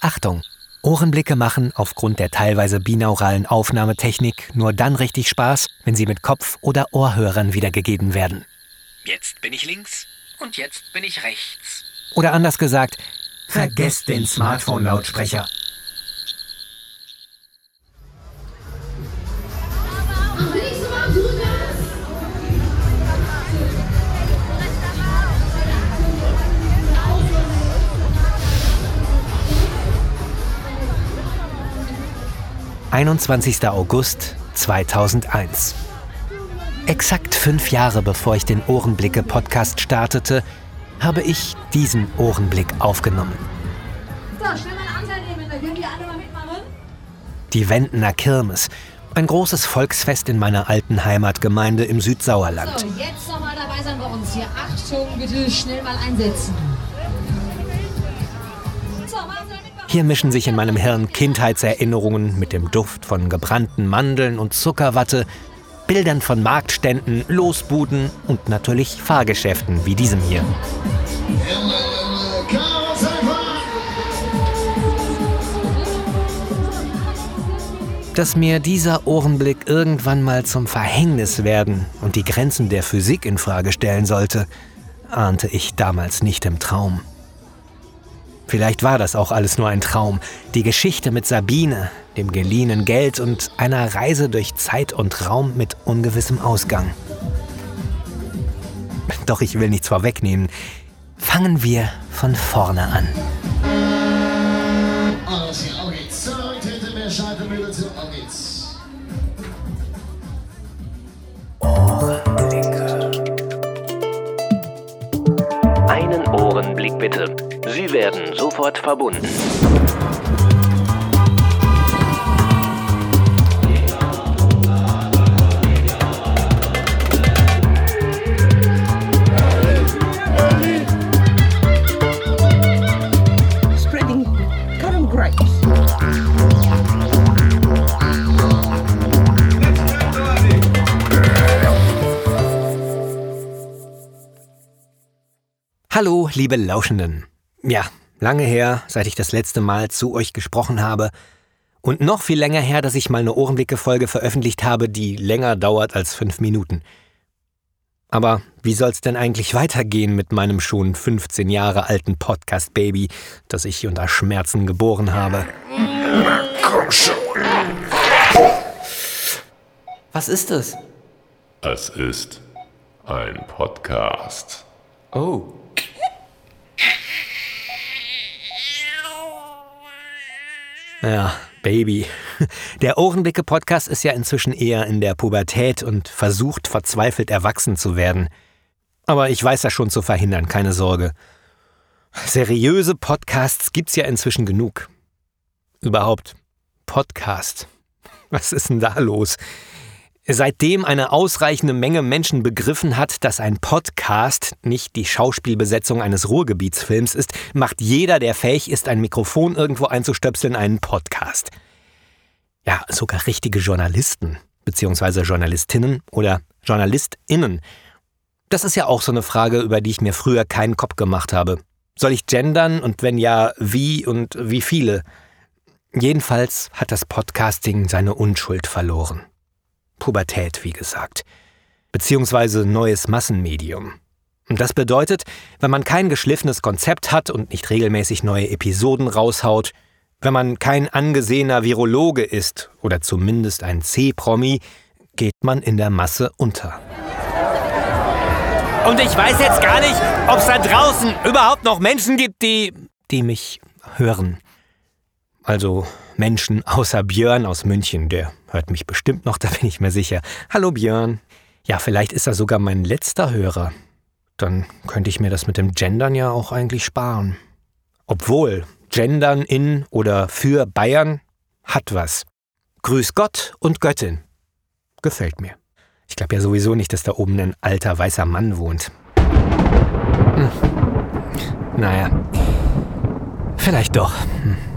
Achtung! Ohrenblicke machen aufgrund der teilweise binauralen Aufnahmetechnik nur dann richtig Spaß, wenn sie mit Kopf- oder Ohrhörern wiedergegeben werden. Jetzt bin ich links und jetzt bin ich rechts. Oder anders gesagt, vergesst den Smartphone-Lautsprecher. 21. August 2001. Exakt fünf Jahre bevor ich den Ohrenblicke-Podcast startete, habe ich diesen Ohrenblick aufgenommen. So, schnell mal Anteil nehmen, dann können die alle mal mitmachen. Die Wendener Kirmes. Ein großes Volksfest in meiner alten Heimatgemeinde im Südsauerland. So, jetzt nochmal dabei sein bei uns hier. Achtung, bitte schnell mal einsetzen. Hier mischen sich in meinem Hirn Kindheitserinnerungen mit dem Duft von gebrannten Mandeln und Zuckerwatte, Bildern von Marktständen, Losbuden und natürlich Fahrgeschäften wie diesem hier. Dass mir dieser Ohrenblick irgendwann mal zum Verhängnis werden und die Grenzen der Physik in Frage stellen sollte, ahnte ich damals nicht im Traum. Vielleicht war das auch alles nur ein Traum. Die Geschichte mit Sabine, dem geliehenen Geld und einer Reise durch Zeit und Raum mit ungewissem Ausgang. Doch ich will nichts vorwegnehmen. Fangen wir von vorne an. Ohrenblicke. Einen Ohrenblick bitte. Sie werden sofort verbunden. Hallo, liebe Lauschenden. Ja, lange her, seit ich das letzte Mal zu euch gesprochen habe. Und noch viel länger her, dass ich mal eine Ohrenblicke-Folge veröffentlicht habe, die länger dauert als fünf Minuten. Aber wie soll's denn eigentlich weitergehen mit meinem schon 15 Jahre alten Podcast-Baby, das ich unter Schmerzen geboren habe? Komm schon. Was ist es? Es ist ein Podcast. Oh. Ja, Baby. Der Ohrenblicke-Podcast ist ja inzwischen eher in der Pubertät und versucht verzweifelt erwachsen zu werden. Aber ich weiß das schon zu verhindern, keine Sorge. Seriöse Podcasts gibt's ja inzwischen genug. Überhaupt, Podcast. Was ist denn da los? Seitdem eine ausreichende Menge Menschen begriffen hat, dass ein Podcast nicht die Schauspielbesetzung eines Ruhrgebietsfilms ist, macht jeder, der fähig ist, ein Mikrofon irgendwo einzustöpseln, einen Podcast. Ja, sogar richtige Journalisten, beziehungsweise Journalistinnen oder JournalistInnen. Das ist ja auch so eine Frage, über die ich mir früher keinen Kopf gemacht habe. Soll ich gendern und wenn ja, wie und wie viele? Jedenfalls hat das Podcasting seine Unschuld verloren. Pubertät, wie gesagt. Beziehungsweise neues Massenmedium. Und das bedeutet, wenn man kein geschliffenes Konzept hat und nicht regelmäßig neue Episoden raushaut, wenn man kein angesehener Virologe ist oder zumindest ein C-Promi, geht man in der Masse unter. Und ich weiß jetzt gar nicht, ob es da draußen überhaupt noch Menschen gibt, die, die mich hören. Also Menschen außer Björn aus München, der hört mich bestimmt noch, da bin ich mir sicher. Hallo Björn. Ja, vielleicht ist er sogar mein letzter Hörer. Dann könnte ich mir das mit dem Gendern ja auch eigentlich sparen. Obwohl, Gendern in oder für Bayern hat was. Grüß Gott und Göttin. Gefällt mir. Ich glaube ja sowieso nicht, dass da oben ein alter weißer Mann wohnt. Hm. Naja, vielleicht doch. Hm.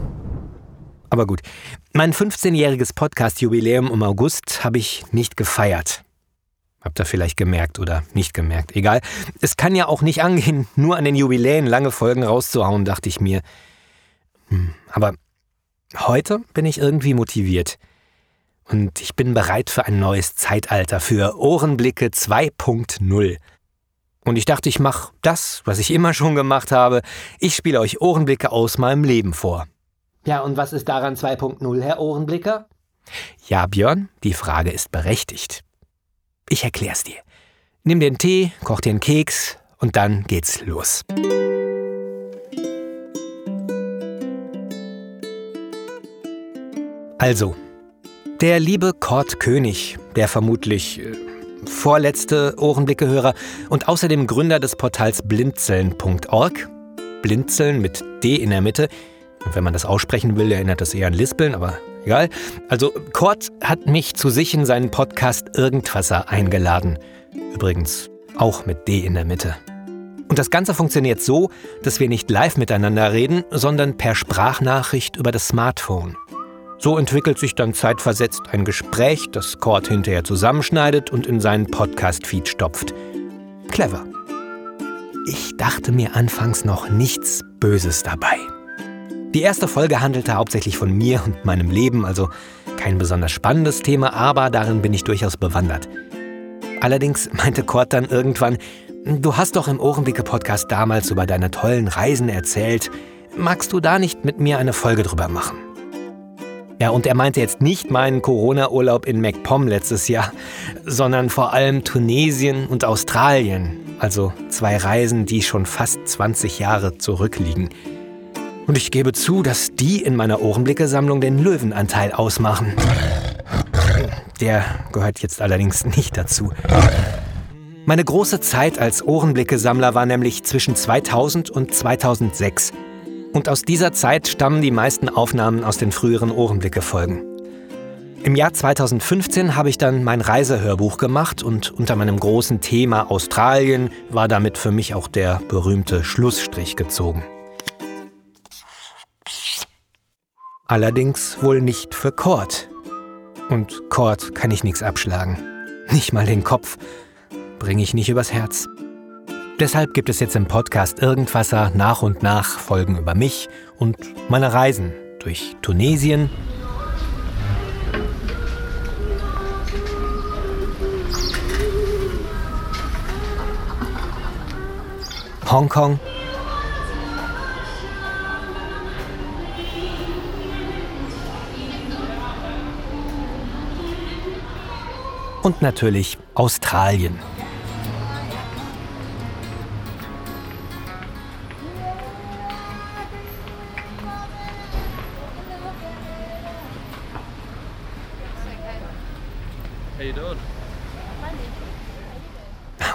Aber gut, mein 15-jähriges Podcast-Jubiläum im August habe ich nicht gefeiert. Habt ihr vielleicht gemerkt oder nicht gemerkt? Egal. Es kann ja auch nicht angehen, nur an den Jubiläen lange Folgen rauszuhauen, dachte ich mir. Hm, aber heute bin ich irgendwie motiviert. Und ich bin bereit für ein neues Zeitalter, für Ohrenblicke 2.0. Und ich dachte, ich mache das, was ich immer schon gemacht habe. Ich spiele euch Ohrenblicke aus meinem Leben vor. Ja, und was ist daran 2.0, Herr Ohrenblicker? Ja, Björn, die Frage ist berechtigt. Ich erklär's dir. Nimm den Tee, koch einen Keks und dann geht's los. Also, der liebe Kurt König, der vermutlich äh, vorletzte Ohrenblicke-Hörer und außerdem Gründer des Portals blinzeln.org, Blinzeln mit D in der Mitte, wenn man das aussprechen will, erinnert das eher an Lispeln, aber egal. Also Kurt hat mich zu sich in seinen Podcast Irgendwasser eingeladen. Übrigens auch mit D in der Mitte. Und das Ganze funktioniert so, dass wir nicht live miteinander reden, sondern per Sprachnachricht über das Smartphone. So entwickelt sich dann zeitversetzt ein Gespräch, das Kurt hinterher zusammenschneidet und in seinen Podcast-Feed stopft. Clever. Ich dachte mir anfangs noch nichts Böses dabei. Die erste Folge handelte hauptsächlich von mir und meinem Leben, also kein besonders spannendes Thema, aber darin bin ich durchaus bewandert. Allerdings meinte Kurt dann irgendwann, du hast doch im Ohrenblicke-Podcast damals über deine tollen Reisen erzählt. Magst du da nicht mit mir eine Folge drüber machen? Ja, und er meinte jetzt nicht meinen Corona-Urlaub in MacPom letztes Jahr, sondern vor allem Tunesien und Australien, also zwei Reisen, die schon fast 20 Jahre zurückliegen. Und ich gebe zu, dass die in meiner Ohrenblicke-Sammlung den Löwenanteil ausmachen. Der gehört jetzt allerdings nicht dazu. Meine große Zeit als Ohrenblicke-Sammler war nämlich zwischen 2000 und 2006. Und aus dieser Zeit stammen die meisten Aufnahmen aus den früheren Ohrenblicke-Folgen. Im Jahr 2015 habe ich dann mein Reisehörbuch gemacht und unter meinem großen Thema Australien war damit für mich auch der berühmte Schlussstrich gezogen. Allerdings wohl nicht für Kord. Und Kord kann ich nichts abschlagen. Nicht mal den Kopf. Bringe ich nicht übers Herz. Deshalb gibt es jetzt im Podcast Irgendwasser nach und nach Folgen über mich und meine Reisen durch Tunesien, Hongkong und natürlich Australien.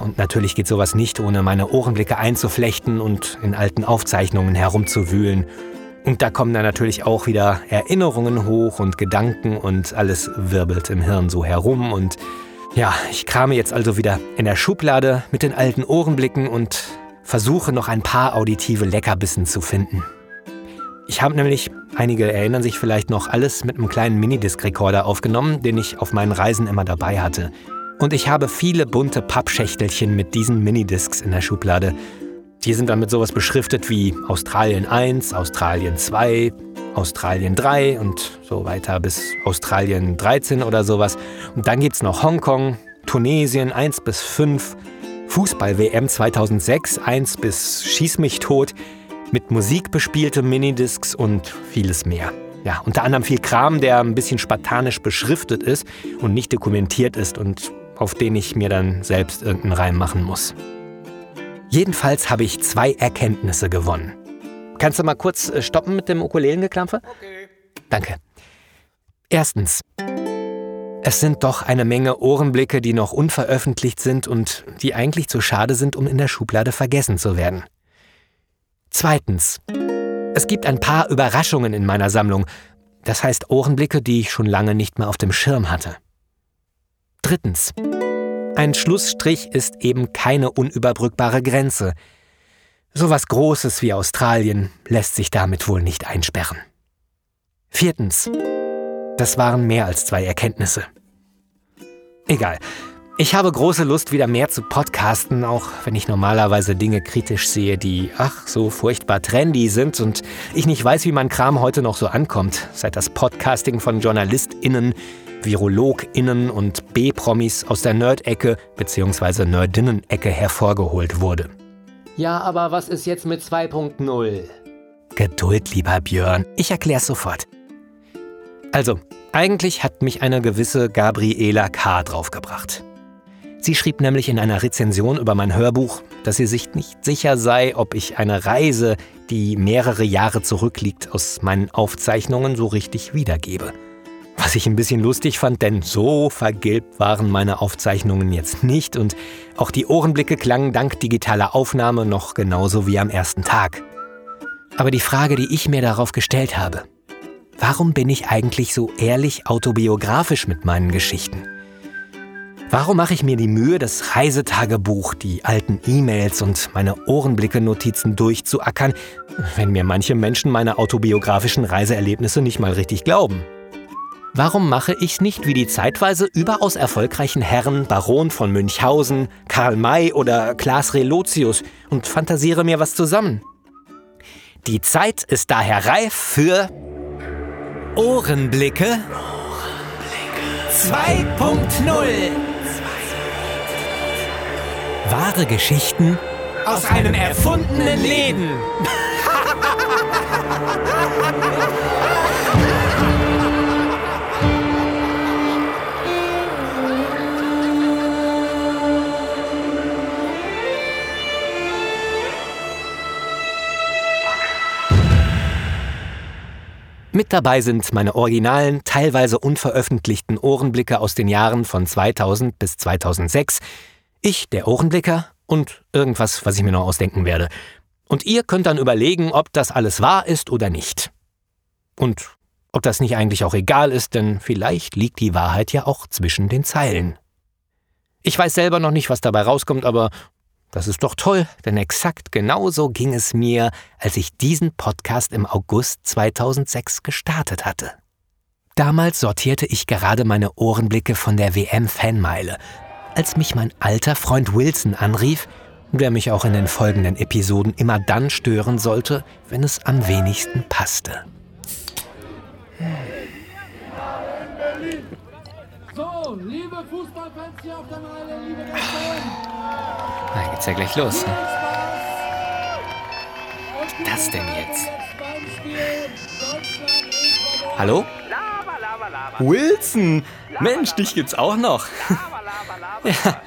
Und natürlich geht sowas nicht, ohne meine Ohrenblicke einzuflechten und in alten Aufzeichnungen herumzuwühlen und da kommen dann natürlich auch wieder Erinnerungen hoch und Gedanken und alles wirbelt im Hirn so herum. Und ja, ich krame jetzt also wieder in der Schublade mit den alten Ohrenblicken und versuche noch ein paar auditive Leckerbissen zu finden. Ich habe nämlich, einige erinnern sich vielleicht noch, alles mit einem kleinen Minidisc-Rekorder aufgenommen, den ich auf meinen Reisen immer dabei hatte. Und ich habe viele bunte Pappschächtelchen mit diesen Minidiscs in der Schublade. Die sind dann mit sowas beschriftet wie Australien 1, Australien 2, Australien 3 und so weiter bis Australien 13 oder sowas. Und dann gibt es noch Hongkong, Tunesien 1 bis 5, Fußball-WM 2006 1 bis Schieß mich tot, mit Musik bespielte Minidiscs und vieles mehr. Ja, unter anderem viel Kram, der ein bisschen spartanisch beschriftet ist und nicht dokumentiert ist und auf den ich mir dann selbst irgendeinen Reim machen muss. Jedenfalls habe ich zwei Erkenntnisse gewonnen. Kannst du mal kurz äh, stoppen mit dem Ukulelengeklampfe? Okay. Danke. Erstens. Es sind doch eine Menge Ohrenblicke, die noch unveröffentlicht sind und die eigentlich zu schade sind, um in der Schublade vergessen zu werden. Zweitens. Es gibt ein paar Überraschungen in meiner Sammlung. Das heißt Ohrenblicke, die ich schon lange nicht mehr auf dem Schirm hatte. Drittens. Ein Schlussstrich ist eben keine unüberbrückbare Grenze. So was Großes wie Australien lässt sich damit wohl nicht einsperren. Viertens. Das waren mehr als zwei Erkenntnisse. Egal. Ich habe große Lust, wieder mehr zu podcasten, auch wenn ich normalerweise Dinge kritisch sehe, die, ach, so furchtbar trendy sind und ich nicht weiß, wie mein Kram heute noch so ankommt, seit das Podcasting von JournalistInnen, VirologInnen und B-Promis aus der Nerd-Ecke bzw. Nerdinnen-Ecke hervorgeholt wurde. Ja, aber was ist jetzt mit 2.0? Geduld, lieber Björn, ich erklär's sofort. Also, eigentlich hat mich eine gewisse Gabriela K. draufgebracht. Sie schrieb nämlich in einer Rezension über mein Hörbuch, dass sie sich nicht sicher sei, ob ich eine Reise, die mehrere Jahre zurückliegt, aus meinen Aufzeichnungen so richtig wiedergebe. Was ich ein bisschen lustig fand, denn so vergilbt waren meine Aufzeichnungen jetzt nicht und auch die Ohrenblicke klangen dank digitaler Aufnahme noch genauso wie am ersten Tag. Aber die Frage, die ich mir darauf gestellt habe, warum bin ich eigentlich so ehrlich autobiografisch mit meinen Geschichten? Warum mache ich mir die Mühe, das Reisetagebuch, die alten E-Mails und meine Ohrenblicke-Notizen durchzuackern, wenn mir manche Menschen meine autobiografischen Reiseerlebnisse nicht mal richtig glauben? Warum mache ich's nicht wie die zeitweise überaus erfolgreichen Herren Baron von Münchhausen, Karl May oder Klaas Relotius und fantasiere mir was zusammen? Die Zeit ist daher reif für Ohrenblicke 2.0 Wahre Geschichten aus einem erfundenen Leben. Mit dabei sind meine originalen, teilweise unveröffentlichten Ohrenblicke aus den Jahren von 2000 bis 2006, ich, der Ohrenblicker und irgendwas, was ich mir noch ausdenken werde. Und ihr könnt dann überlegen, ob das alles wahr ist oder nicht. Und ob das nicht eigentlich auch egal ist, denn vielleicht liegt die Wahrheit ja auch zwischen den Zeilen. Ich weiß selber noch nicht, was dabei rauskommt, aber das ist doch toll, denn exakt genauso ging es mir, als ich diesen Podcast im August 2006 gestartet hatte. Damals sortierte ich gerade meine Ohrenblicke von der WM-Fanmeile als mich mein alter Freund Wilson anrief, der mich auch in den folgenden Episoden immer dann stören sollte, wenn es am wenigsten passte. So, liebe Fußballfans hier auf der Meile, liebe Na, geht's ja gleich los. Ne? Was das denn jetzt? Hallo? Wilson! Mensch, dich gibt's auch noch. ja.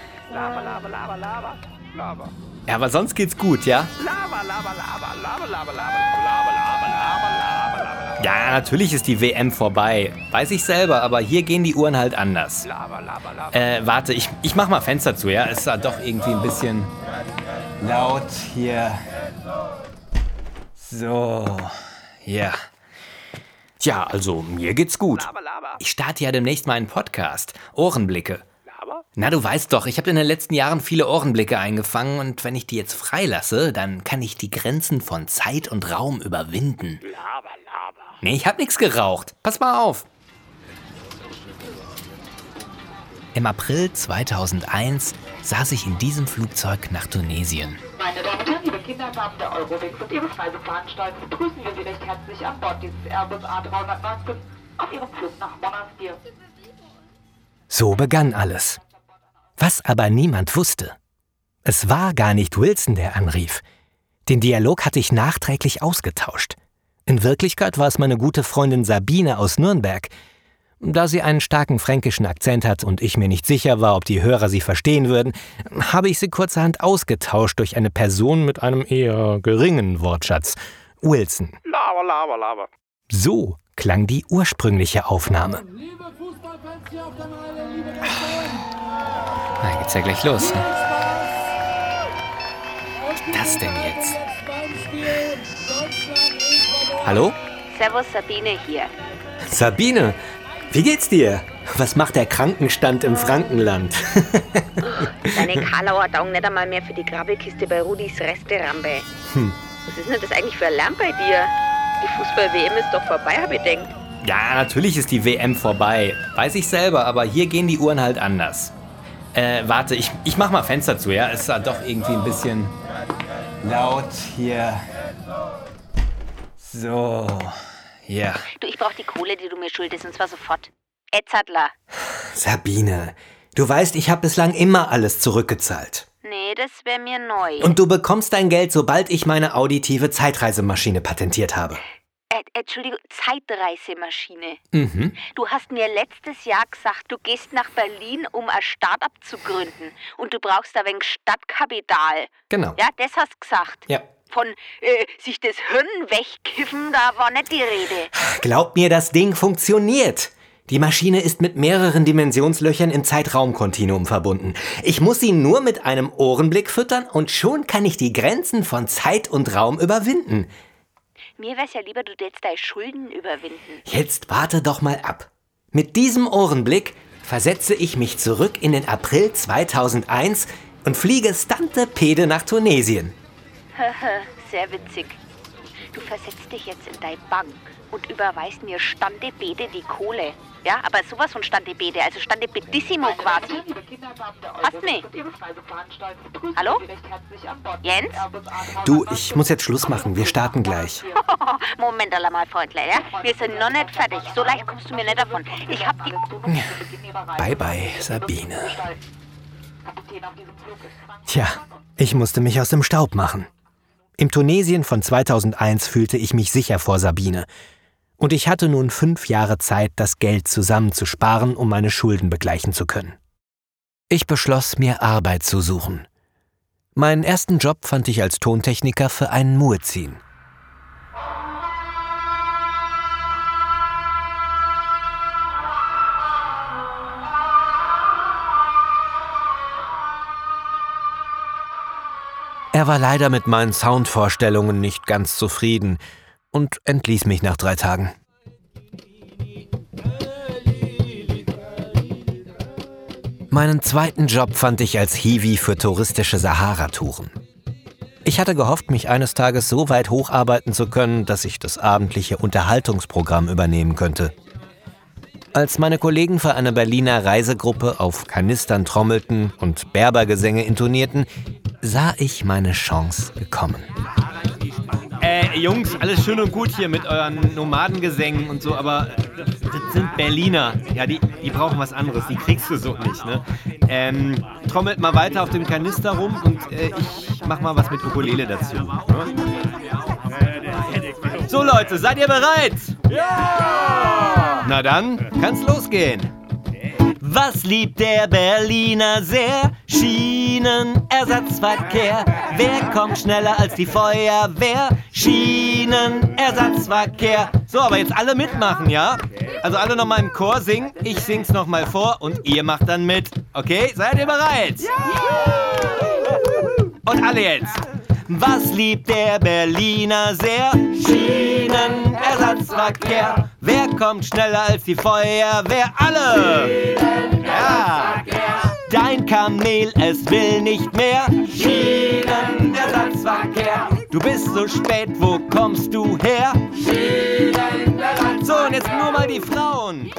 ja, aber sonst geht's gut, ja? Ja, natürlich ist die WM vorbei. Weiß ich selber, aber hier gehen die Uhren halt anders. Äh, warte, ich, ich mach mal Fenster zu, ja? Ist da doch irgendwie ein bisschen laut hier. So, ja. Yeah. Tja, also mir geht's gut. Ich starte ja demnächst mal einen Podcast. Ohrenblicke. Na, du weißt doch, ich habe in den letzten Jahren viele Ohrenblicke eingefangen und wenn ich die jetzt freilasse, dann kann ich die Grenzen von Zeit und Raum überwinden. Nee, ich hab nichts geraucht. Pass mal auf. Im April 2001 saß ich in diesem Flugzeug nach Tunesien. Meine Damen und Herren, liebe Kindergarten der Eurowings und Ihres Reiseveranstalters, begrüßen wir Sie recht herzlich an Bord dieses Airbus A319 auf Ihrem Flug nach Monastir. So begann alles. Was aber niemand wusste. Es war gar nicht Wilson, der anrief. Den Dialog hatte ich nachträglich ausgetauscht. In Wirklichkeit war es meine gute Freundin Sabine aus Nürnberg. Da sie einen starken fränkischen Akzent hat und ich mir nicht sicher war, ob die Hörer sie verstehen würden, habe ich sie kurzerhand ausgetauscht durch eine Person mit einem eher geringen Wortschatz. Wilson. Laber, laber, laber. So klang die ursprüngliche Aufnahme. Liebe Fußballfans hier auf der Meile, liebe na, geht's ja gleich los. Ne? Das denn jetzt? Hallo? Servus, Sabine hier. Sabine, wie geht's dir? Was macht der Krankenstand im Frankenland? Deine Karlauer taugen nicht einmal mehr für die Grabbelkiste bei Rudis Resterampe. Hm. Was ist denn das eigentlich für ein Lärm bei dir? Die Fußball-WM ist doch vorbei, hab ich gedacht. Ja, natürlich ist die WM vorbei. Weiß ich selber, aber hier gehen die Uhren halt anders. Äh, warte, ich, ich mach mal Fenster zu, ja? Es ist doch irgendwie ein bisschen laut hier. So, ja. Du, ich brauch die Kohle, die du mir schuldest, und zwar sofort. Edzardler. Sabine, du weißt, ich habe bislang immer alles zurückgezahlt. Nee, das wäre mir neu. Und du bekommst dein Geld, sobald ich meine auditive Zeitreisemaschine patentiert habe. Äh, Entschuldigung, Zeitreisemaschine. Mhm. Du hast mir letztes Jahr gesagt, du gehst nach Berlin, um ein Start-up zu gründen. Und du brauchst ein wenig Stadtkapital. Genau. Ja, das hast du gesagt. Ja. Von äh, sich das Hirn wegkiffen, da war nicht die Rede. Glaub mir, das Ding funktioniert. Die Maschine ist mit mehreren Dimensionslöchern im Zeitraumkontinuum verbunden. Ich muss sie nur mit einem Ohrenblick füttern und schon kann ich die Grenzen von Zeit und Raum überwinden. Mir wär's ja lieber, du tätst deine Schulden überwinden. Jetzt warte doch mal ab. Mit diesem Ohrenblick versetze ich mich zurück in den April 2001 und fliege Stante Pede nach Tunesien. Sehr witzig. Du versetzt dich jetzt in deine Bank und überweist mir Stande Bede die Kohle. Ja, aber sowas von Stande Bede, also Stande Bedissimo quasi. Hast mich? Hallo? Jens? Du, ich muss jetzt Schluss machen. Wir starten gleich. Moment mal, Freundle, ja? Wir sind noch nicht fertig. So leicht kommst du mir nicht davon. Ich hab die... Bye bye, Sabine. Tja, ich musste mich aus dem Staub machen. Im Tunesien von 2001 fühlte ich mich sicher vor Sabine. Und ich hatte nun fünf Jahre Zeit, das Geld zusammenzusparen, um meine Schulden begleichen zu können. Ich beschloss, mir Arbeit zu suchen. Meinen ersten Job fand ich als Tontechniker für einen Muezzin. Er war leider mit meinen Soundvorstellungen nicht ganz zufrieden und entließ mich nach drei Tagen. Meinen zweiten Job fand ich als Hiwi für touristische Sahara-Touren. Ich hatte gehofft, mich eines Tages so weit hocharbeiten zu können, dass ich das abendliche Unterhaltungsprogramm übernehmen könnte. Als meine Kollegen für eine Berliner Reisegruppe auf Kanistern trommelten und Berbergesänge intonierten, sah ich meine Chance gekommen. Äh, Jungs, alles schön und gut hier mit euren Nomadengesängen und so, aber das sind Berliner. Ja, die, die brauchen was anderes. Die kriegst du so nicht, ne? Ähm, trommelt mal weiter auf dem Kanister rum und äh, ich mach mal was mit Ukulele dazu. Ne? So Leute, seid ihr bereit? Ja! Na dann, kann's losgehen. Was liebt der Berliner sehr? Schienenersatzverkehr. Wer kommt schneller als die Feuerwehr? Schienenersatzverkehr. So, aber jetzt alle mitmachen, ja? Also alle nochmal im Chor singen. Ich sing's nochmal vor und ihr macht dann mit. Okay, seid ihr bereit? Ja! Und alle jetzt. Was liebt der Berliner sehr? Schienenersatzverkehr. Wer kommt schneller als die Feuerwehr? Alle! Ja! Dein Kamel, es will nicht mehr. Schienenersatzverkehr. Du bist so spät, wo kommst du her? So, und jetzt nur mal die Frauen.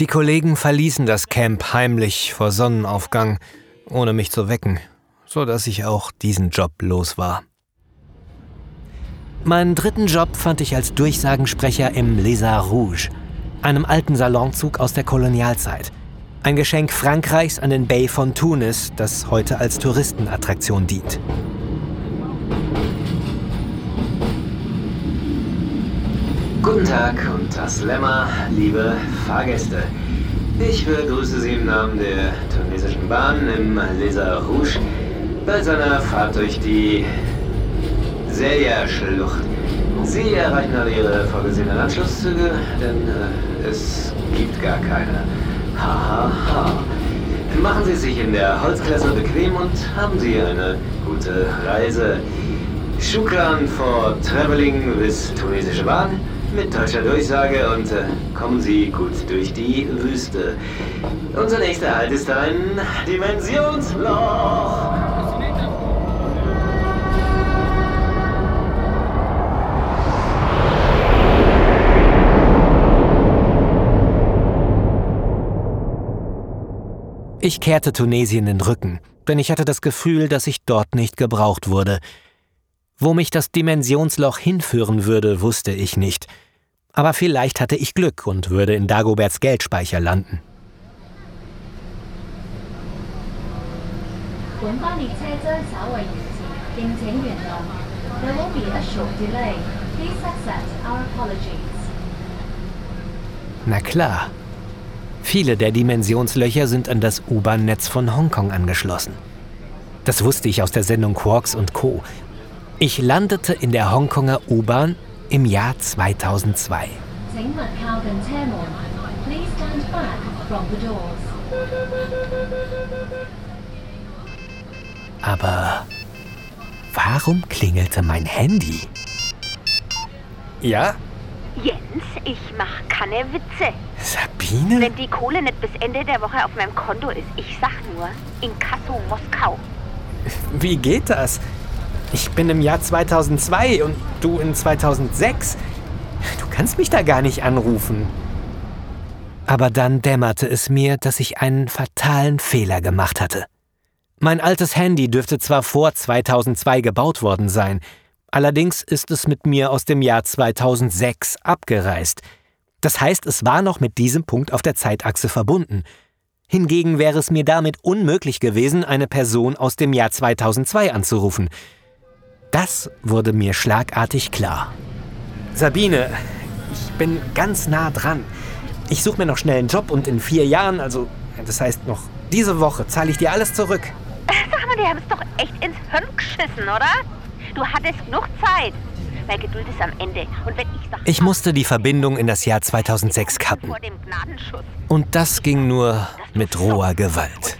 Die Kollegen verließen das Camp heimlich vor Sonnenaufgang, ohne mich zu wecken so dass ich auch diesen Job los war. Meinen dritten Job fand ich als Durchsagensprecher im Arts Rouge, einem alten Salonzug aus der Kolonialzeit. Ein Geschenk Frankreichs an den Bay von Tunis, das heute als Touristenattraktion dient. Guten Tag und Aslema, liebe Fahrgäste. Ich begrüße Sie im Namen der tunesischen Bahn im Arts Rouge bei seiner Fahrt durch die Selja-Schlucht. Sie erreichen alle Ihre vorgesehenen Anschlusszüge, denn äh, es gibt gar keine. Haha. Ha, ha. Machen Sie sich in der Holzklasse bequem und haben Sie eine gute Reise. Shukran for traveling with tunesische Bahn mit deutscher Durchsage und äh, kommen Sie gut durch die Wüste. Unser nächster Halt ist ein Dimensionsloch. Ich kehrte Tunesien den Rücken, denn ich hatte das Gefühl, dass ich dort nicht gebraucht wurde. Wo mich das Dimensionsloch hinführen würde, wusste ich nicht. Aber vielleicht hatte ich Glück und würde in Dagoberts Geldspeicher landen. Na klar, Viele der Dimensionslöcher sind an das U-Bahn-Netz von Hongkong angeschlossen. Das wusste ich aus der Sendung Quarks und Co. Ich landete in der Hongkonger U-Bahn im Jahr 2002. Aber warum klingelte mein Handy? Ja, Jens, ich mach keine Witze. Sabine? Wenn die Kohle nicht bis Ende der Woche auf meinem Konto ist, ich sag nur, Inkasso Moskau. Wie geht das? Ich bin im Jahr 2002 und du in 2006. Du kannst mich da gar nicht anrufen. Aber dann dämmerte es mir, dass ich einen fatalen Fehler gemacht hatte. Mein altes Handy dürfte zwar vor 2002 gebaut worden sein, allerdings ist es mit mir aus dem Jahr 2006 abgereist. Das heißt, es war noch mit diesem Punkt auf der Zeitachse verbunden. Hingegen wäre es mir damit unmöglich gewesen, eine Person aus dem Jahr 2002 anzurufen. Das wurde mir schlagartig klar. Sabine, ich bin ganz nah dran. Ich suche mir noch schnell einen Job und in vier Jahren, also das heißt noch diese Woche, zahle ich dir alles zurück. Sag mal, die haben es doch echt ins Hirn geschissen, oder? Du hattest genug Zeit. Weil Geduld ist am Ende. Und wenn ich sag, Ich musste die Verbindung in das Jahr 2006 kappen. Und das ging nur mit roher Gewalt.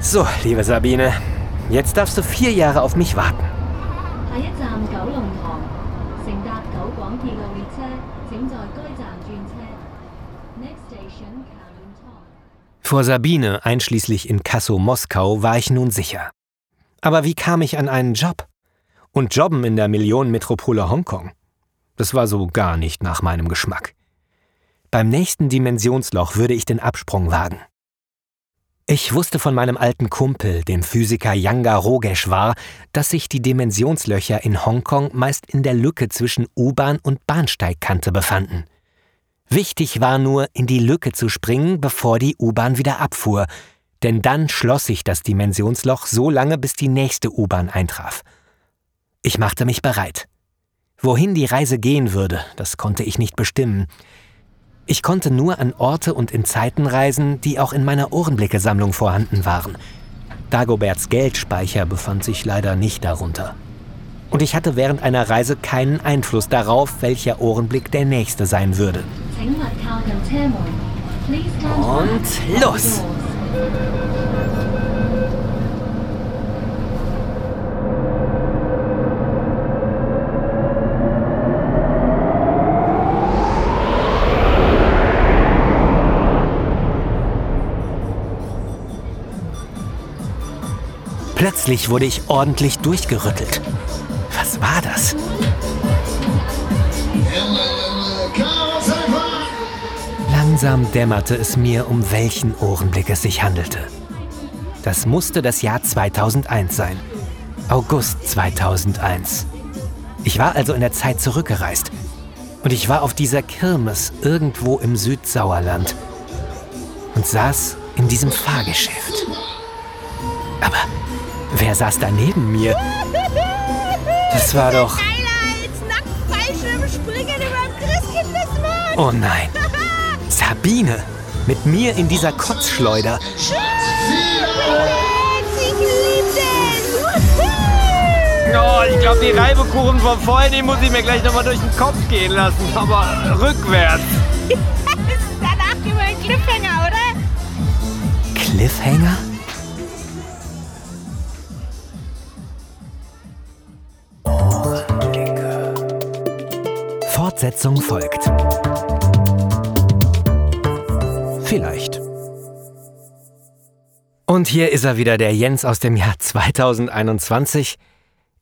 So, liebe Sabine, jetzt darfst du vier Jahre auf mich warten. Vor Sabine, einschließlich in Kasso Moskau, war ich nun sicher. Aber wie kam ich an einen Job? Und Jobben in der Millionenmetropole Hongkong? Das war so gar nicht nach meinem Geschmack. Beim nächsten Dimensionsloch würde ich den Absprung wagen. Ich wusste von meinem alten Kumpel, dem Physiker Yanga Rogeshwar, dass sich die Dimensionslöcher in Hongkong meist in der Lücke zwischen U-Bahn und Bahnsteigkante befanden. Wichtig war nur, in die Lücke zu springen, bevor die U-Bahn wieder abfuhr, denn dann schloss sich das Dimensionsloch so lange, bis die nächste U-Bahn eintraf. Ich machte mich bereit. Wohin die Reise gehen würde, das konnte ich nicht bestimmen. Ich konnte nur an Orte und in Zeiten reisen, die auch in meiner Ohrenblicke-Sammlung vorhanden waren. Dagoberts Geldspeicher befand sich leider nicht darunter. Und ich hatte während einer Reise keinen Einfluss darauf, welcher Ohrenblick der nächste sein würde. Und los! Plötzlich wurde ich ordentlich durchgerüttelt. Was war das? Langsam dämmerte es mir, um welchen Ohrenblick es sich handelte. Das musste das Jahr 2001 sein. August 2001. Ich war also in der Zeit zurückgereist. Und ich war auf dieser Kirmes irgendwo im Südsauerland und saß in diesem Fahrgeschäft. Aber wer saß da neben mir? Das war doch... Oh nein. Sabine. Mit mir in dieser Kotzschleuder. Oh, ich glaube, die Reibekuchen von vorhin, die muss ich mir gleich nochmal durch den Kopf gehen lassen. Aber rückwärts. Danach über den Cliffhanger, oder? Cliffhanger? Fortsetzung folgt. Vielleicht. Und hier ist er wieder, der Jens aus dem Jahr 2021.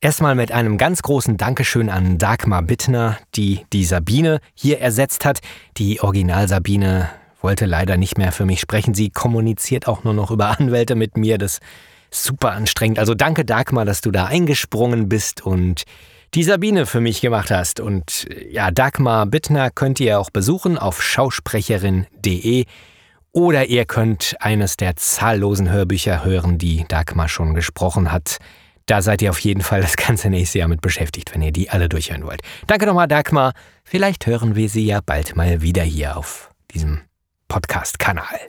Erstmal mit einem ganz großen Dankeschön an Dagmar Bittner, die die Sabine hier ersetzt hat. Die Original Sabine wollte leider nicht mehr für mich sprechen. Sie kommuniziert auch nur noch über Anwälte mit mir. Das ist super anstrengend. Also danke Dagmar, dass du da eingesprungen bist und die Sabine für mich gemacht hast. Und ja, Dagmar Bittner könnt ihr auch besuchen auf schausprecherin.de oder ihr könnt eines der zahllosen Hörbücher hören, die Dagmar schon gesprochen hat. Da seid ihr auf jeden Fall das ganze nächste Jahr mit beschäftigt, wenn ihr die alle durchhören wollt. Danke nochmal, Dagmar. Vielleicht hören wir sie ja bald mal wieder hier auf diesem Podcast-Kanal.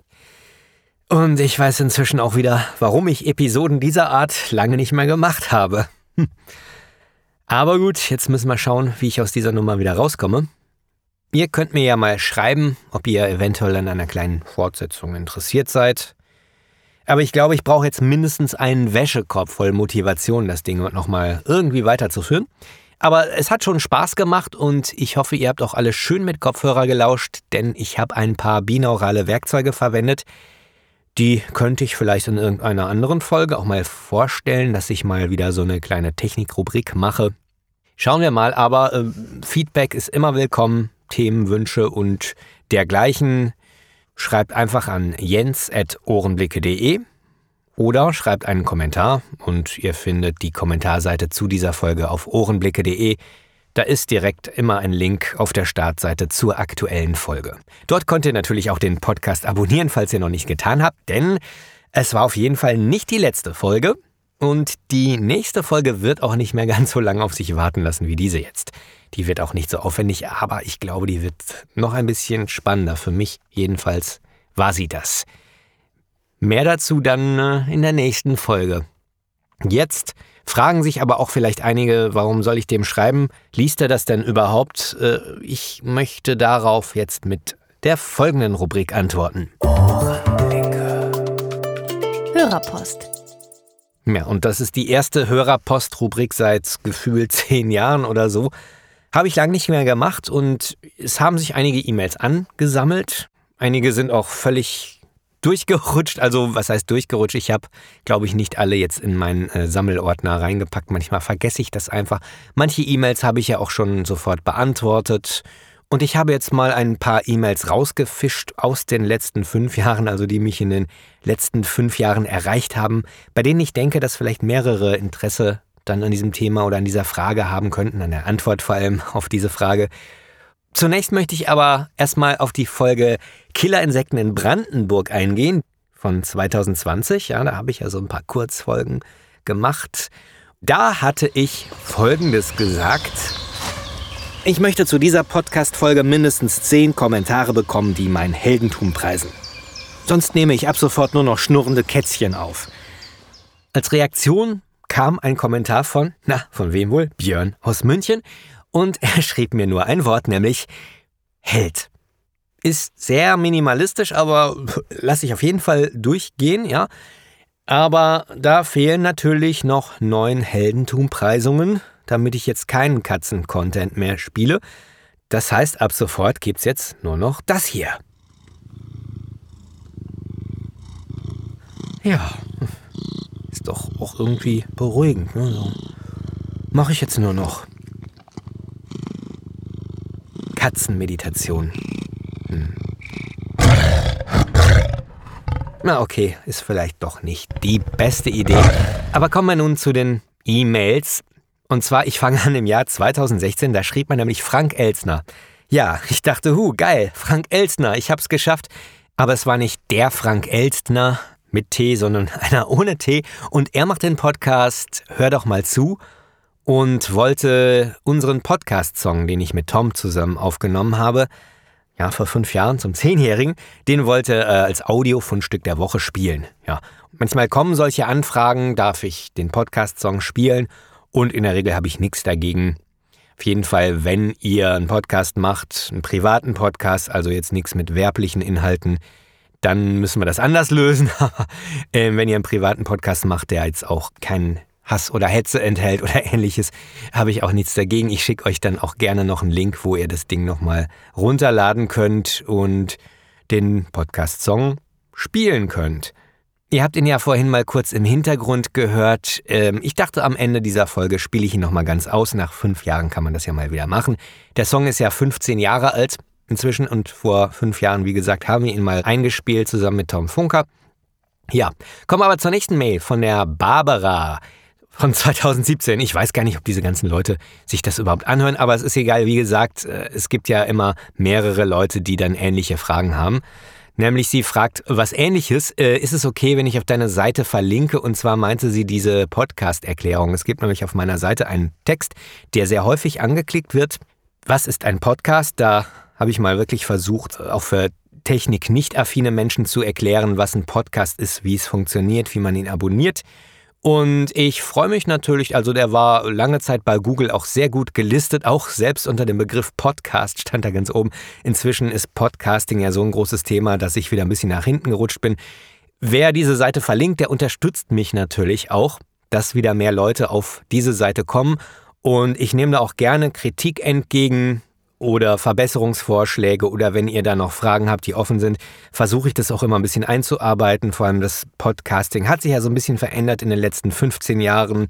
Und ich weiß inzwischen auch wieder, warum ich Episoden dieser Art lange nicht mehr gemacht habe. Hm. Aber gut, jetzt müssen wir schauen, wie ich aus dieser Nummer wieder rauskomme. Ihr könnt mir ja mal schreiben, ob ihr eventuell an einer kleinen Fortsetzung interessiert seid. Aber ich glaube, ich brauche jetzt mindestens einen Wäschekorb voll Motivation, das Ding nochmal irgendwie weiterzuführen. Aber es hat schon Spaß gemacht und ich hoffe, ihr habt auch alle schön mit Kopfhörer gelauscht, denn ich habe ein paar binaurale Werkzeuge verwendet. Die könnte ich vielleicht in irgendeiner anderen Folge auch mal vorstellen, dass ich mal wieder so eine kleine Technikrubrik mache. Schauen wir mal, aber äh, Feedback ist immer willkommen, Themenwünsche und dergleichen. Schreibt einfach an jens.ohrenblicke.de oder schreibt einen Kommentar und ihr findet die Kommentarseite zu dieser Folge auf ohrenblicke.de. Da ist direkt immer ein Link auf der Startseite zur aktuellen Folge. Dort könnt ihr natürlich auch den Podcast abonnieren, falls ihr noch nicht getan habt, denn es war auf jeden Fall nicht die letzte Folge und die nächste Folge wird auch nicht mehr ganz so lange auf sich warten lassen wie diese jetzt. Die wird auch nicht so aufwendig, aber ich glaube, die wird noch ein bisschen spannender. Für mich jedenfalls war sie das. Mehr dazu dann äh, in der nächsten Folge. Jetzt fragen sich aber auch vielleicht einige, warum soll ich dem schreiben? Liest er das denn überhaupt? Äh, ich möchte darauf jetzt mit der folgenden Rubrik antworten. Ohrenblicke. Hörerpost. Ja, und das ist die erste Hörerpost-Rubrik seit gefühlt zehn Jahren oder so. Habe ich lange nicht mehr gemacht und es haben sich einige E-Mails angesammelt. Einige sind auch völlig durchgerutscht. Also was heißt durchgerutscht? Ich habe, glaube ich, nicht alle jetzt in meinen äh, Sammelordner reingepackt. Manchmal vergesse ich das einfach. Manche E-Mails habe ich ja auch schon sofort beantwortet. Und ich habe jetzt mal ein paar E-Mails rausgefischt aus den letzten fünf Jahren, also die mich in den letzten fünf Jahren erreicht haben, bei denen ich denke, dass vielleicht mehrere Interesse dann an diesem Thema oder an dieser Frage haben könnten, an der Antwort vor allem auf diese Frage. Zunächst möchte ich aber erstmal auf die Folge Killerinsekten in Brandenburg eingehen von 2020. Ja, da habe ich ja so ein paar Kurzfolgen gemacht. Da hatte ich Folgendes gesagt. Ich möchte zu dieser Podcast-Folge mindestens zehn Kommentare bekommen, die mein Heldentum preisen. Sonst nehme ich ab sofort nur noch schnurrende Kätzchen auf. Als Reaktion kam ein Kommentar von, na, von wem wohl? Björn aus München. Und er schrieb mir nur ein Wort, nämlich Held. Ist sehr minimalistisch, aber lasse ich auf jeden Fall durchgehen, ja. Aber da fehlen natürlich noch neun Heldentumpreisungen, damit ich jetzt keinen Katzen-Content mehr spiele. Das heißt, ab sofort gibt's jetzt nur noch das hier. Ja, ist doch auch irgendwie beruhigend. Ne? So. Mache ich jetzt nur noch. Katzenmeditation. Hm. Na okay, ist vielleicht doch nicht die beste Idee. Aber kommen wir nun zu den E-Mails. Und zwar, ich fange an im Jahr 2016, da schrieb man nämlich Frank Elsner. Ja, ich dachte, hu, geil, Frank Elstner, ich hab's geschafft. Aber es war nicht der Frank Elstner mit T, sondern einer ohne T. Und er macht den Podcast Hör doch mal zu und wollte unseren Podcast-Song, den ich mit Tom zusammen aufgenommen habe, ja, vor fünf Jahren zum Zehnjährigen, den wollte äh, als Audiofundstück der Woche spielen. Ja, manchmal kommen solche Anfragen, darf ich den Podcast-Song spielen und in der Regel habe ich nichts dagegen. Auf jeden Fall, wenn ihr einen Podcast macht, einen privaten Podcast, also jetzt nichts mit werblichen Inhalten, dann müssen wir das anders lösen. ähm, wenn ihr einen privaten Podcast macht, der jetzt auch keinen Hass oder Hetze enthält oder ähnliches, habe ich auch nichts dagegen. Ich schicke euch dann auch gerne noch einen Link, wo ihr das Ding nochmal runterladen könnt und den Podcast-Song spielen könnt. Ihr habt ihn ja vorhin mal kurz im Hintergrund gehört. Ähm, ich dachte, am Ende dieser Folge spiele ich ihn nochmal ganz aus. Nach fünf Jahren kann man das ja mal wieder machen. Der Song ist ja 15 Jahre alt inzwischen und vor fünf Jahren, wie gesagt, haben wir ihn mal eingespielt zusammen mit Tom Funker. Ja, kommen wir aber zur nächsten Mail von der Barbara von 2017. Ich weiß gar nicht, ob diese ganzen Leute sich das überhaupt anhören, aber es ist egal. Wie gesagt, äh, es gibt ja immer mehrere Leute, die dann ähnliche Fragen haben. Nämlich sie fragt was ähnliches. Äh, ist es okay, wenn ich auf deine Seite verlinke? Und zwar meinte sie diese Podcast-Erklärung. Es gibt nämlich auf meiner Seite einen Text, der sehr häufig angeklickt wird. Was ist ein Podcast? Da habe ich mal wirklich versucht, auch für Technik nicht affine Menschen zu erklären, was ein Podcast ist, wie es funktioniert, wie man ihn abonniert. Und ich freue mich natürlich, also der war lange Zeit bei Google auch sehr gut gelistet, auch selbst unter dem Begriff Podcast stand da ganz oben. Inzwischen ist Podcasting ja so ein großes Thema, dass ich wieder ein bisschen nach hinten gerutscht bin. Wer diese Seite verlinkt, der unterstützt mich natürlich auch, dass wieder mehr Leute auf diese Seite kommen. Und ich nehme da auch gerne Kritik entgegen, oder Verbesserungsvorschläge oder wenn ihr da noch Fragen habt, die offen sind, versuche ich das auch immer ein bisschen einzuarbeiten. Vor allem das Podcasting hat sich ja so ein bisschen verändert in den letzten 15 Jahren.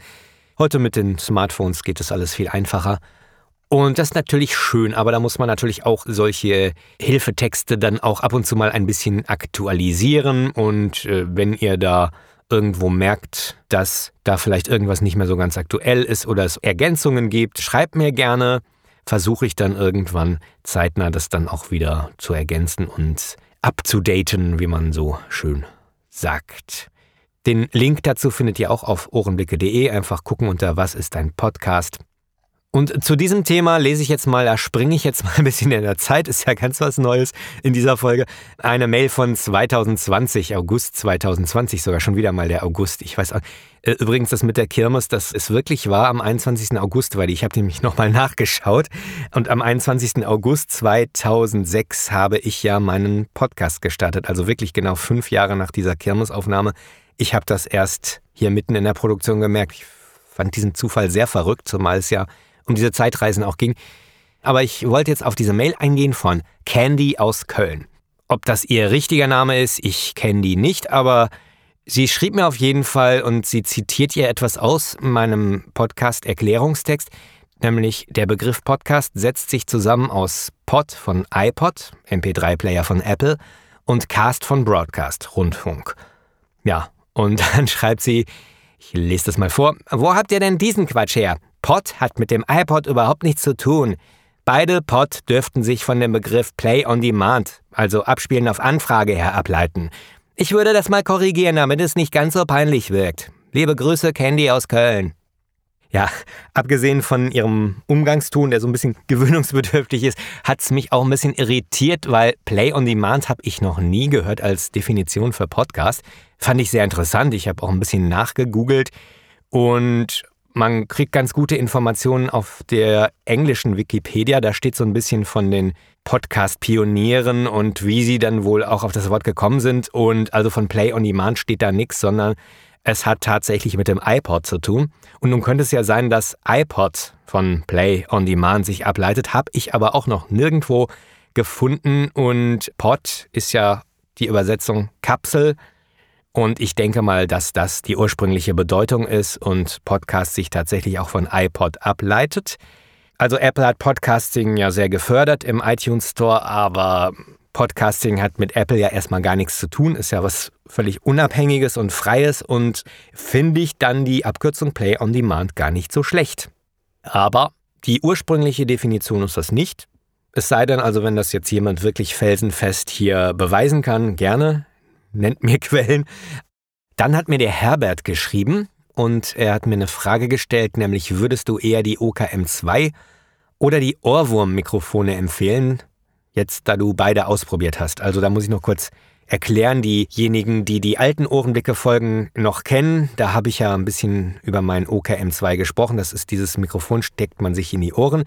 Heute mit den Smartphones geht das alles viel einfacher. Und das ist natürlich schön, aber da muss man natürlich auch solche Hilfetexte dann auch ab und zu mal ein bisschen aktualisieren. Und äh, wenn ihr da irgendwo merkt, dass da vielleicht irgendwas nicht mehr so ganz aktuell ist oder es Ergänzungen gibt, schreibt mir gerne versuche ich dann irgendwann zeitnah das dann auch wieder zu ergänzen und abzudaten, wie man so schön sagt. Den Link dazu findet ihr auch auf ohrenblicke.de. Einfach gucken unter Was ist ein Podcast. Und zu diesem Thema lese ich jetzt mal, da springe ich jetzt mal ein bisschen in der Zeit, ist ja ganz was Neues in dieser Folge. Eine Mail von 2020, August 2020, sogar schon wieder mal der August. Ich weiß auch. Äh, übrigens, das mit der Kirmes, das ist wirklich wahr am 21. August, weil ich habe nämlich nochmal nachgeschaut. Und am 21. August 2006 habe ich ja meinen Podcast gestartet. Also wirklich genau fünf Jahre nach dieser Kirmesaufnahme. Ich habe das erst hier mitten in der Produktion gemerkt. Ich fand diesen Zufall sehr verrückt, zumal es ja um diese Zeitreisen auch ging. Aber ich wollte jetzt auf diese Mail eingehen von Candy aus Köln. Ob das ihr richtiger Name ist, ich kenne die nicht, aber sie schrieb mir auf jeden Fall und sie zitiert ihr etwas aus meinem Podcast Erklärungstext, nämlich der Begriff Podcast setzt sich zusammen aus Pod von iPod, MP3-Player von Apple und Cast von Broadcast, Rundfunk. Ja, und dann schreibt sie, ich lese das mal vor, wo habt ihr denn diesen Quatsch her? Pod hat mit dem iPod überhaupt nichts zu tun. Beide Pod dürften sich von dem Begriff Play on Demand, also Abspielen auf Anfrage, her ableiten. Ich würde das mal korrigieren, damit es nicht ganz so peinlich wirkt. Liebe Grüße, Candy aus Köln. Ja, abgesehen von ihrem Umgangston, der so ein bisschen gewöhnungsbedürftig ist, hat es mich auch ein bisschen irritiert, weil Play on Demand habe ich noch nie gehört als Definition für Podcast. Fand ich sehr interessant. Ich habe auch ein bisschen nachgegoogelt und man kriegt ganz gute Informationen auf der englischen Wikipedia. Da steht so ein bisschen von den Podcast-Pionieren und wie sie dann wohl auch auf das Wort gekommen sind. Und also von Play on Demand steht da nichts, sondern es hat tatsächlich mit dem iPod zu tun. Und nun könnte es ja sein, dass iPod von Play on Demand sich ableitet, habe ich aber auch noch nirgendwo gefunden. Und Pod ist ja die Übersetzung Kapsel. Und ich denke mal, dass das die ursprüngliche Bedeutung ist und Podcast sich tatsächlich auch von iPod ableitet. Also Apple hat Podcasting ja sehr gefördert im iTunes Store, aber Podcasting hat mit Apple ja erstmal gar nichts zu tun, ist ja was völlig Unabhängiges und Freies und finde ich dann die Abkürzung Play on Demand gar nicht so schlecht. Aber die ursprüngliche Definition ist das nicht. Es sei denn also, wenn das jetzt jemand wirklich felsenfest hier beweisen kann, gerne nennt mir Quellen. Dann hat mir der Herbert geschrieben und er hat mir eine Frage gestellt, nämlich würdest du eher die OKM2 oder die Ohrwurm-Mikrofone empfehlen, jetzt da du beide ausprobiert hast? Also da muss ich noch kurz erklären, diejenigen, die die alten Ohrenblicke-Folgen noch kennen, da habe ich ja ein bisschen über mein OKM2 gesprochen. Das ist dieses Mikrofon, steckt man sich in die Ohren.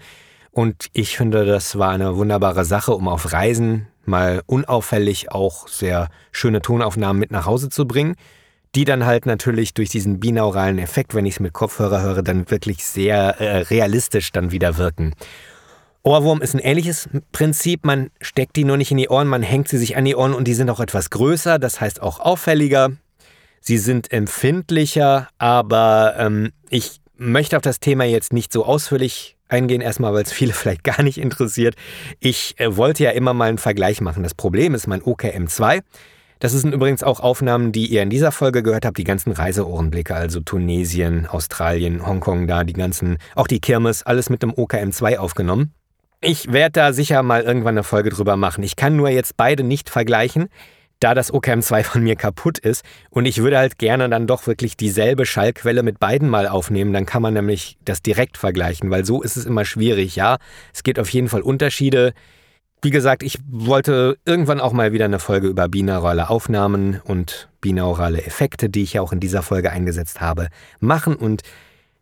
Und ich finde, das war eine wunderbare Sache, um auf Reisen mal unauffällig auch sehr schöne Tonaufnahmen mit nach Hause zu bringen, die dann halt natürlich durch diesen binauralen Effekt, wenn ich es mit Kopfhörer höre, dann wirklich sehr äh, realistisch dann wieder wirken. Ohrwurm ist ein ähnliches Prinzip. Man steckt die nur nicht in die Ohren, man hängt sie sich an die Ohren und die sind auch etwas größer, das heißt auch auffälliger. Sie sind empfindlicher, aber ähm, ich möchte auf das Thema jetzt nicht so ausführlich eingehen, erstmal, weil es viele vielleicht gar nicht interessiert. Ich äh, wollte ja immer mal einen Vergleich machen. Das Problem ist mein OKM2. Das sind übrigens auch Aufnahmen, die ihr in dieser Folge gehört habt, die ganzen Reiseohrenblicke, also Tunesien, Australien, Hongkong, da die ganzen, auch die Kirmes, alles mit dem OKM2 aufgenommen. Ich werde da sicher mal irgendwann eine Folge drüber machen. Ich kann nur jetzt beide nicht vergleichen, da das OKM2 von mir kaputt ist und ich würde halt gerne dann doch wirklich dieselbe Schallquelle mit beiden mal aufnehmen, dann kann man nämlich das direkt vergleichen, weil so ist es immer schwierig, ja. Es gibt auf jeden Fall Unterschiede. Wie gesagt, ich wollte irgendwann auch mal wieder eine Folge über binaurale Aufnahmen und binaurale Effekte, die ich ja auch in dieser Folge eingesetzt habe, machen und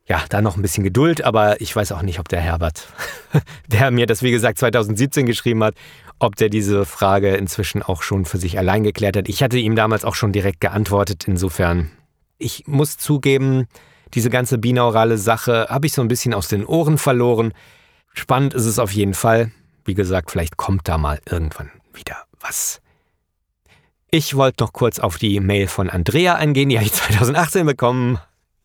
ja, da noch ein bisschen Geduld, aber ich weiß auch nicht, ob der Herbert, der mir das wie gesagt 2017 geschrieben hat, ob der diese Frage inzwischen auch schon für sich allein geklärt hat. Ich hatte ihm damals auch schon direkt geantwortet, insofern. Ich muss zugeben, diese ganze binaurale Sache habe ich so ein bisschen aus den Ohren verloren. Spannend ist es auf jeden Fall. Wie gesagt, vielleicht kommt da mal irgendwann wieder was. Ich wollte noch kurz auf die Mail von Andrea eingehen, die habe ich 2018 bekommen.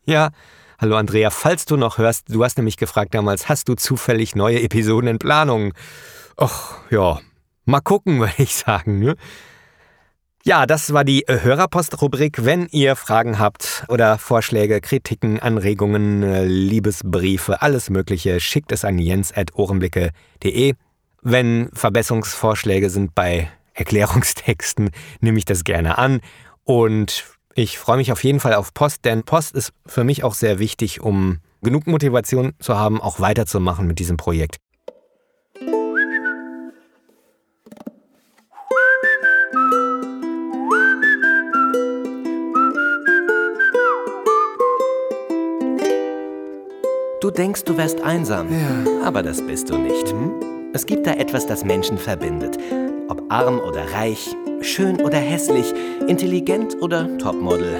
Ja, hallo Andrea, falls du noch hörst, du hast nämlich gefragt damals, hast du zufällig neue Episoden in Planung? Och, ja, mal gucken, würde ich sagen. Ne? Ja, das war die Hörerpost-Rubrik. Wenn ihr Fragen habt oder Vorschläge, Kritiken, Anregungen, Liebesbriefe, alles Mögliche, schickt es an jens.ohrenblicke.de. Wenn Verbesserungsvorschläge sind bei Erklärungstexten, nehme ich das gerne an. Und ich freue mich auf jeden Fall auf Post, denn Post ist für mich auch sehr wichtig, um genug Motivation zu haben, auch weiterzumachen mit diesem Projekt. Du denkst, du wärst einsam, Ja. aber das bist du nicht. Es gibt da etwas, das Menschen verbindet. Ob arm oder reich, schön oder hässlich, intelligent oder Topmodel.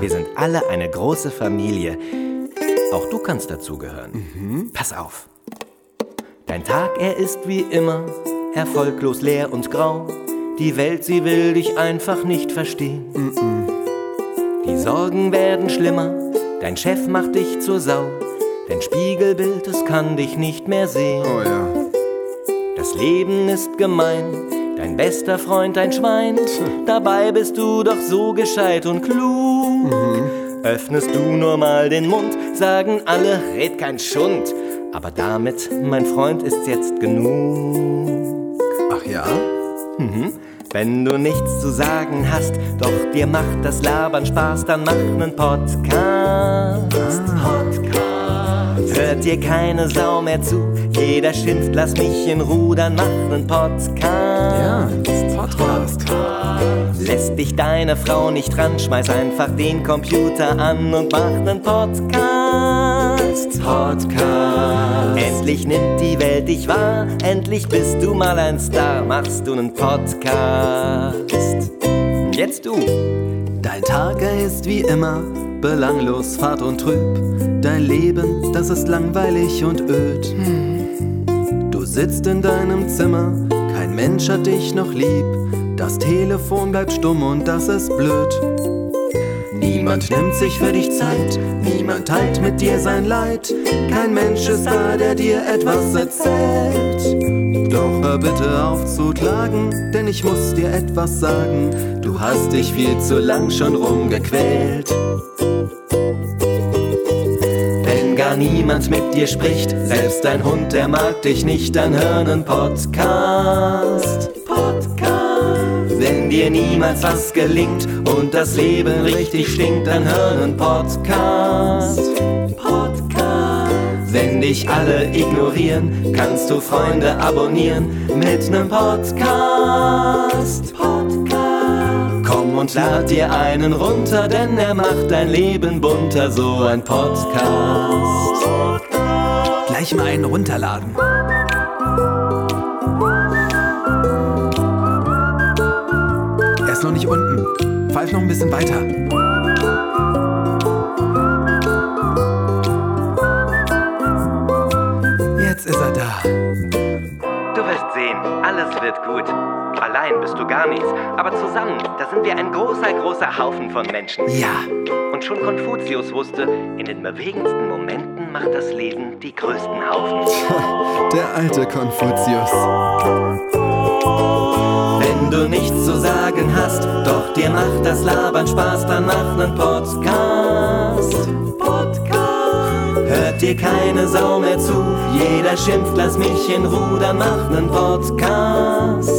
Wir sind alle eine große Familie. Auch du kannst dazugehören. Pass auf. Dein Tag, er ist wie immer erfolglos leer und grau. Die Welt, sie will dich einfach nicht verstehen. Die Sorgen werden schlimmer, dein Chef macht dich zur Sau. Dein Spiegelbild, es kann dich nicht mehr sehen. Oh ja. Das Leben ist gemein, dein bester Freund ein Schwein. Dabei bist du doch so gescheit und klug. Öffnest du nur mal den Mund, sagen alle, red kein Schund. Aber damit, mein Freund, ist jetzt genug. Ach ja? Wenn du nichts zu sagen hast, doch dir macht das Labern Spaß, dann mach nen Podcast. Podcast. Hört dir keine Sau mehr zu, jeder schimpft, lass mich in Ruhe, dann mach nen Podcast. Ja. Podcast. Lässt dich deine Frau nicht ran, schmeiß einfach den Computer an und mach nen Podcast. Podcast. Endlich nimmt die Welt dich wahr, endlich bist du mal ein Star, machst du nen Podcast. Jetzt du. Dein Tag, ist wie immer belanglos, fad und trüb. Dein Leben, das ist langweilig und öd. Du sitzt in deinem Zimmer, kein Mensch hat dich noch lieb. Das Telefon bleibt stumm und das ist blöd. Niemand nimmt sich für dich Zeit, niemand teilt mit dir sein Leid. Kein Mensch ist da, der dir etwas erzählt. Doch hör bitte auf zu klagen, denn ich muss dir etwas sagen. Du hast dich viel zu lang schon rumgequält. Niemand mit dir spricht, selbst dein Hund, der mag dich nicht, dann hör nen Podcast. Podcast. Wenn dir niemals was gelingt und das Leben richtig stinkt, dann hör nen Podcast. Podcast. Wenn dich alle ignorieren, kannst du Freunde abonnieren mit nem Podcast. Podcast. Und lad dir einen runter, denn er macht dein Leben bunter, so ein Podcast. Gleich mal einen runterladen. Er ist noch nicht unten. Pfeif noch ein bisschen weiter. Jetzt ist er da. Du wirst sehen, alles wird gut. Allein bist du gar nichts, aber zusammen, da sind wir ein großer, großer Haufen von Menschen. Ja. Und schon Konfuzius wusste, in den bewegendsten Momenten macht das Leben die größten Haufen. Der alte Konfuzius. Wenn du nichts zu sagen hast, doch dir macht das Labern Spaß, dann mach nen Podcast. Podcast. Hört dir keine Sau mehr zu, jeder schimpft, lass mich in Ruhe, dann mach nen Podcast.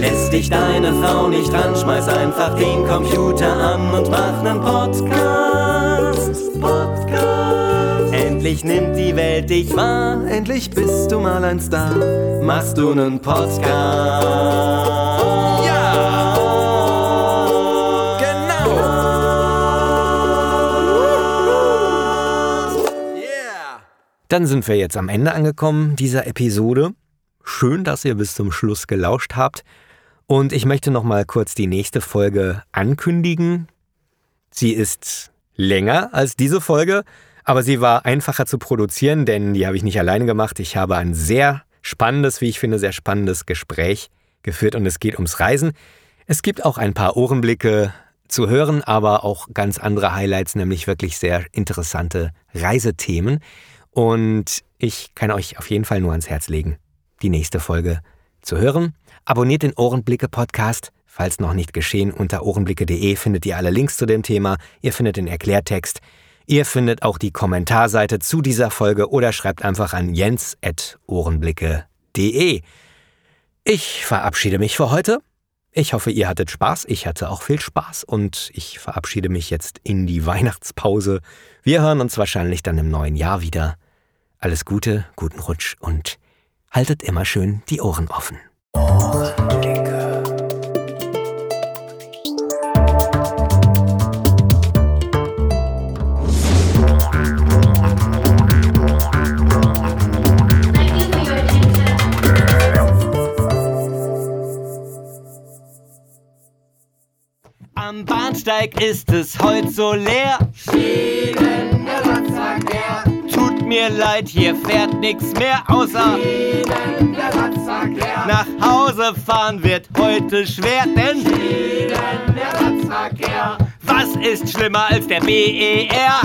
Lässt dich deine Frau nicht ran, schmeiß einfach den Computer an und mach nen Podcast. Podcast. Endlich nimmt die Welt dich wahr, Endlich bist du mal ein Star. machst du nen Podcast. Genau. Dann sind wir jetzt am Ende angekommen dieser Episode. Schön, dass ihr bis zum Schluss gelauscht habt. Und ich möchte noch mal kurz die nächste Folge ankündigen. Sie ist länger als diese Folge, aber sie war einfacher zu produzieren, denn die habe ich nicht alleine gemacht. Ich habe ein sehr spannendes, wie ich finde, sehr spannendes Gespräch geführt und es geht ums Reisen. Es gibt auch ein paar Ohrenblicke zu hören, aber auch ganz andere Highlights, nämlich wirklich sehr interessante Reisethemen. Und ich kann euch auf jeden Fall nur ans Herz legen, die nächste Folge zu hören. Abonniert den Ohrenblicke Podcast. Falls noch nicht geschehen, unter ohrenblicke.de findet ihr alle Links zu dem Thema. Ihr findet den Erklärtext. Ihr findet auch die Kommentarseite zu dieser Folge oder schreibt einfach an jens.ohrenblicke.de. Ich verabschiede mich für heute. Ich hoffe, ihr hattet Spaß. Ich hatte auch viel Spaß und ich verabschiede mich jetzt in die Weihnachtspause. Wir hören uns wahrscheinlich dann im neuen Jahr wieder. Alles Gute, guten Rutsch und haltet immer schön die Ohren offen. Am Bahnsteig ist es heute so leer. Tut mir leid, hier fährt nix mehr außer Nach Hause fahren wird heute schwer, denn Was ist schlimmer als der BER?